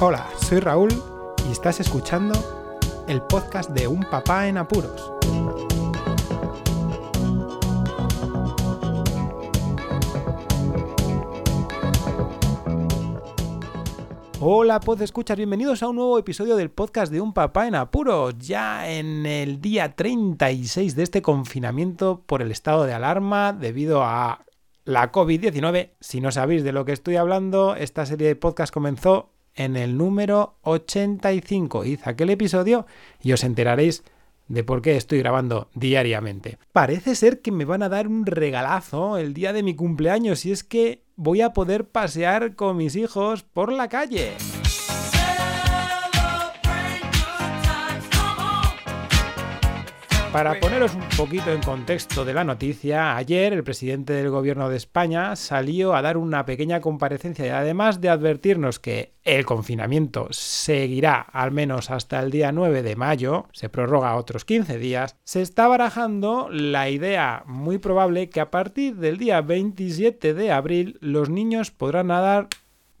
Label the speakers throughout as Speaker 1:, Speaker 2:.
Speaker 1: Hola, soy Raúl y estás escuchando el podcast de Un Papá en Apuros. Hola, pues escuchar, bienvenidos a un nuevo episodio del podcast de Un Papá en Apuros, ya en el día 36 de este confinamiento por el estado de alarma debido a la COVID-19. Si no sabéis de lo que estoy hablando, esta serie de podcast comenzó en el número 85. Id aquel episodio y os enteraréis de por qué estoy grabando diariamente. Parece ser que me van a dar un regalazo el día de mi cumpleaños y es que voy a poder pasear con mis hijos por la calle. Para poneros un poquito en contexto de la noticia, ayer el presidente del gobierno de España salió a dar una pequeña comparecencia y además de advertirnos que el confinamiento seguirá al menos hasta el día 9 de mayo, se prorroga otros 15 días, se está barajando la idea muy probable que a partir del día 27 de abril los niños podrán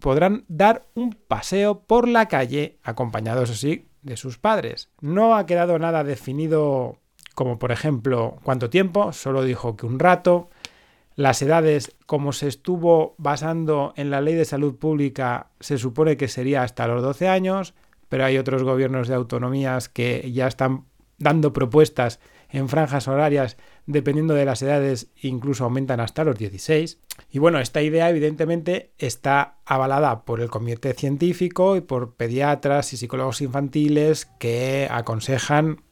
Speaker 1: podrán dar un paseo por la calle acompañados así de sus padres. No ha quedado nada definido como por ejemplo cuánto tiempo, solo dijo que un rato. Las edades, como se estuvo basando en la ley de salud pública, se supone que sería hasta los 12 años, pero hay otros gobiernos de autonomías que ya están dando propuestas en franjas horarias dependiendo de las edades, incluso aumentan hasta los 16. Y bueno, esta idea evidentemente está avalada por el comité científico y por pediatras y psicólogos infantiles que aconsejan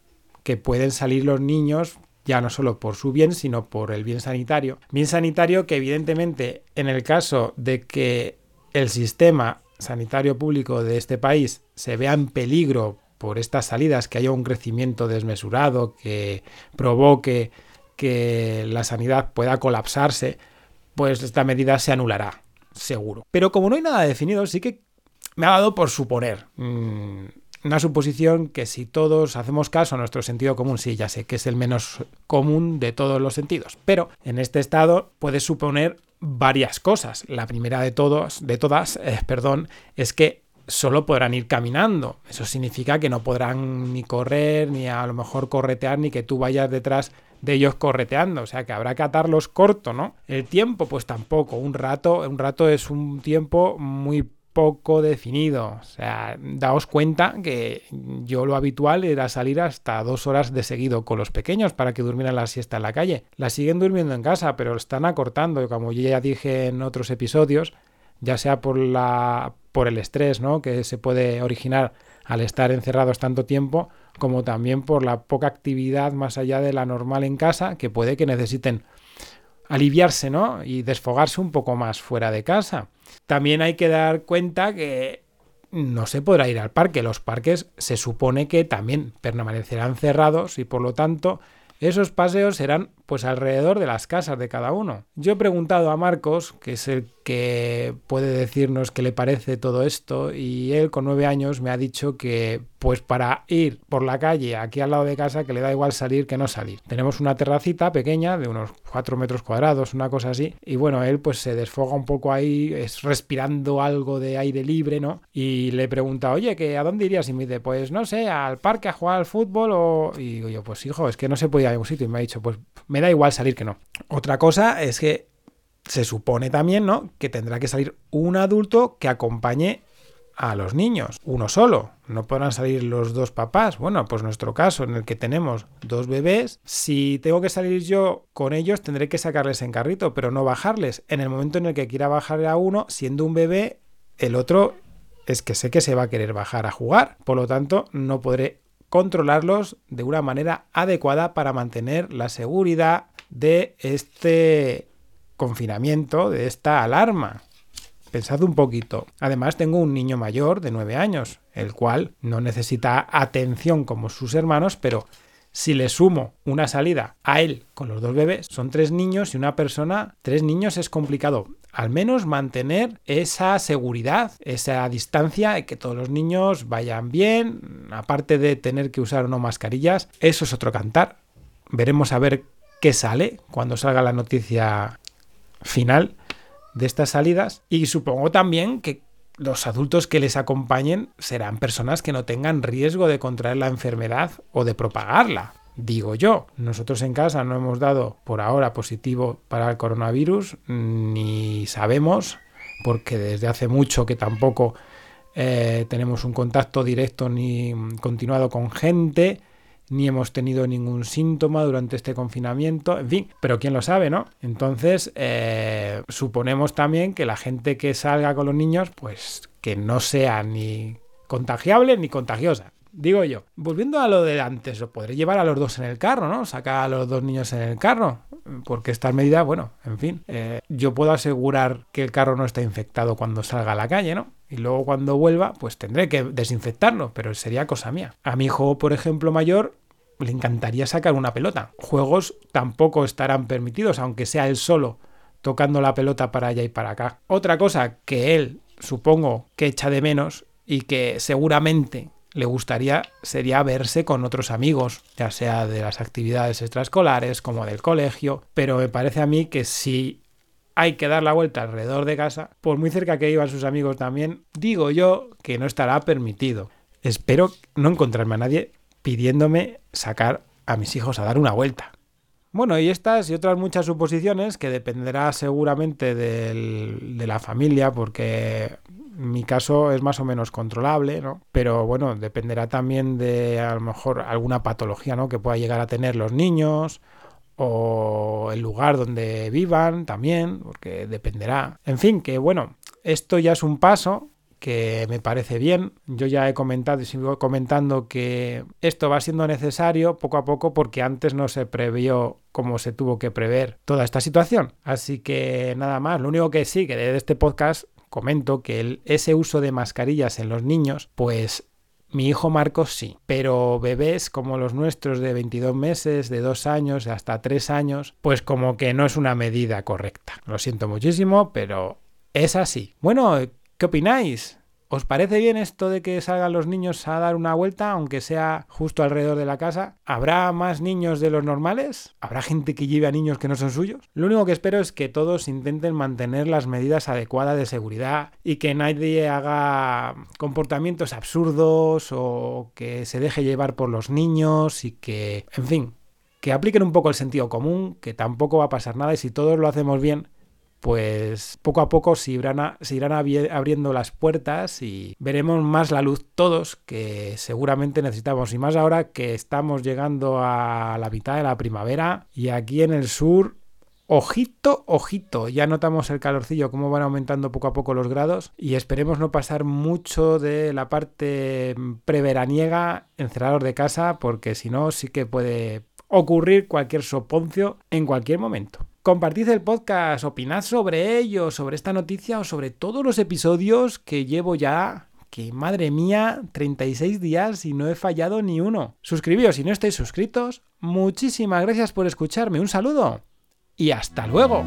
Speaker 1: que pueden salir los niños ya no solo por su bien, sino por el bien sanitario. Bien sanitario que evidentemente en el caso de que el sistema sanitario público de este país se vea en peligro por estas salidas, que haya un crecimiento desmesurado, que provoque que la sanidad pueda colapsarse, pues esta medida se anulará, seguro. Pero como no hay nada definido, sí que me ha dado por suponer. Mm, una suposición que si todos hacemos caso a nuestro sentido común, sí, ya sé que es el menos común de todos los sentidos, pero en este estado puede suponer varias cosas. La primera de todos, de todas, eh, perdón, es que solo podrán ir caminando. Eso significa que no podrán ni correr, ni a lo mejor corretear, ni que tú vayas detrás de ellos correteando, o sea que habrá que atarlos corto, ¿no? El tiempo, pues tampoco, un rato, un rato es un tiempo muy poco definido. O sea, daos cuenta que yo lo habitual era salir hasta dos horas de seguido con los pequeños para que durmieran la siesta en la calle. La siguen durmiendo en casa, pero están acortando. como yo ya dije en otros episodios, ya sea por la por el estrés, ¿no? que se puede originar al estar encerrados tanto tiempo, como también por la poca actividad más allá de la normal en casa, que puede que necesiten aliviarse, ¿no? Y desfogarse un poco más fuera de casa. También hay que dar cuenta que no se podrá ir al parque. Los parques se supone que también permanecerán cerrados y por lo tanto esos paseos serán pues alrededor de las casas de cada uno. Yo he preguntado a Marcos, que es el que puede decirnos qué le parece todo esto, y él con nueve años me ha dicho que pues para ir por la calle aquí al lado de casa que le da igual salir que no salir. Tenemos una terracita pequeña de unos cuatro metros cuadrados, una cosa así, y bueno, él pues se desfoga un poco ahí, es respirando algo de aire libre, ¿no? Y le pregunta, oye, ¿que ¿a dónde irías? Y me dice, pues no sé, al parque a jugar al fútbol o... Y digo yo, pues hijo, es que no se puede ir a ningún sitio. Y me ha dicho, pues me da igual salir que no. Otra cosa es que se supone también, ¿no? Que tendrá que salir un adulto que acompañe a los niños, uno solo. No podrán salir los dos papás. Bueno, pues nuestro caso, en el que tenemos dos bebés, si tengo que salir yo con ellos, tendré que sacarles en carrito, pero no bajarles. En el momento en el que quiera bajar a uno, siendo un bebé, el otro es que sé que se va a querer bajar a jugar. Por lo tanto, no podré controlarlos de una manera adecuada para mantener la seguridad de este confinamiento, de esta alarma. Pensad un poquito. Además tengo un niño mayor de 9 años, el cual no necesita atención como sus hermanos, pero si le sumo una salida a él con los dos bebés, son tres niños y una persona, tres niños es complicado. Al menos mantener esa seguridad, esa distancia que todos los niños vayan bien, aparte de tener que usar o no mascarillas, eso es otro cantar. Veremos a ver qué sale cuando salga la noticia final de estas salidas y supongo también que los adultos que les acompañen serán personas que no tengan riesgo de contraer la enfermedad o de propagarla. Digo yo, nosotros en casa no hemos dado por ahora positivo para el coronavirus, ni sabemos, porque desde hace mucho que tampoco eh, tenemos un contacto directo ni continuado con gente, ni hemos tenido ningún síntoma durante este confinamiento, en fin, pero quién lo sabe, ¿no? Entonces, eh, suponemos también que la gente que salga con los niños, pues que no sea ni contagiable ni contagiosa. Digo yo, volviendo a lo de antes, lo podré llevar a los dos en el carro, ¿no? Sacar a los dos niños en el carro, porque esta medida, bueno, en fin, eh, yo puedo asegurar que el carro no está infectado cuando salga a la calle, ¿no? Y luego cuando vuelva, pues tendré que desinfectarlo, pero sería cosa mía. A mi hijo, por ejemplo, mayor, le encantaría sacar una pelota. Juegos tampoco estarán permitidos, aunque sea él solo tocando la pelota para allá y para acá. Otra cosa que él, supongo, que echa de menos y que seguramente le gustaría sería verse con otros amigos, ya sea de las actividades extraescolares como del colegio, pero me parece a mí que si hay que dar la vuelta alrededor de casa, por muy cerca que iban sus amigos también, digo yo que no estará permitido. Espero no encontrarme a nadie pidiéndome sacar a mis hijos a dar una vuelta. Bueno, y estas y otras muchas suposiciones que dependerá seguramente de la familia, porque mi caso es más o menos controlable, ¿no? Pero bueno, dependerá también de a lo mejor alguna patología, ¿no? Que pueda llegar a tener los niños o el lugar donde vivan también, porque dependerá. En fin, que bueno, esto ya es un paso que me parece bien. Yo ya he comentado y sigo comentando que esto va siendo necesario poco a poco porque antes no se previó como se tuvo que prever toda esta situación. Así que nada más, lo único que sí, que de este podcast comento que ese uso de mascarillas en los niños, pues mi hijo Marcos sí, pero bebés como los nuestros de 22 meses, de 2 años, hasta 3 años, pues como que no es una medida correcta. Lo siento muchísimo, pero es así. Bueno, ¿qué opináis? ¿Os parece bien esto de que salgan los niños a dar una vuelta, aunque sea justo alrededor de la casa? ¿Habrá más niños de los normales? ¿Habrá gente que lleve a niños que no son suyos? Lo único que espero es que todos intenten mantener las medidas adecuadas de seguridad y que nadie haga comportamientos absurdos o que se deje llevar por los niños y que, en fin, que apliquen un poco el sentido común, que tampoco va a pasar nada y si todos lo hacemos bien, pues poco a poco se irán, abriendo las puertas y veremos más la luz todos que seguramente necesitamos. Y más ahora que estamos llegando a la mitad de la primavera y aquí en el sur Ojito, ojito, ya notamos el calorcillo, cómo van aumentando poco a poco los grados y esperemos no pasar mucho de la parte preveraniega encerrados de casa porque si no sí que puede ocurrir cualquier soponcio en cualquier momento. Compartid el podcast, opinad sobre ello, sobre esta noticia o sobre todos los episodios que llevo ya que madre mía, 36 días y no he fallado ni uno. Suscribíos si no estáis suscritos. Muchísimas gracias por escucharme. Un saludo y hasta luego.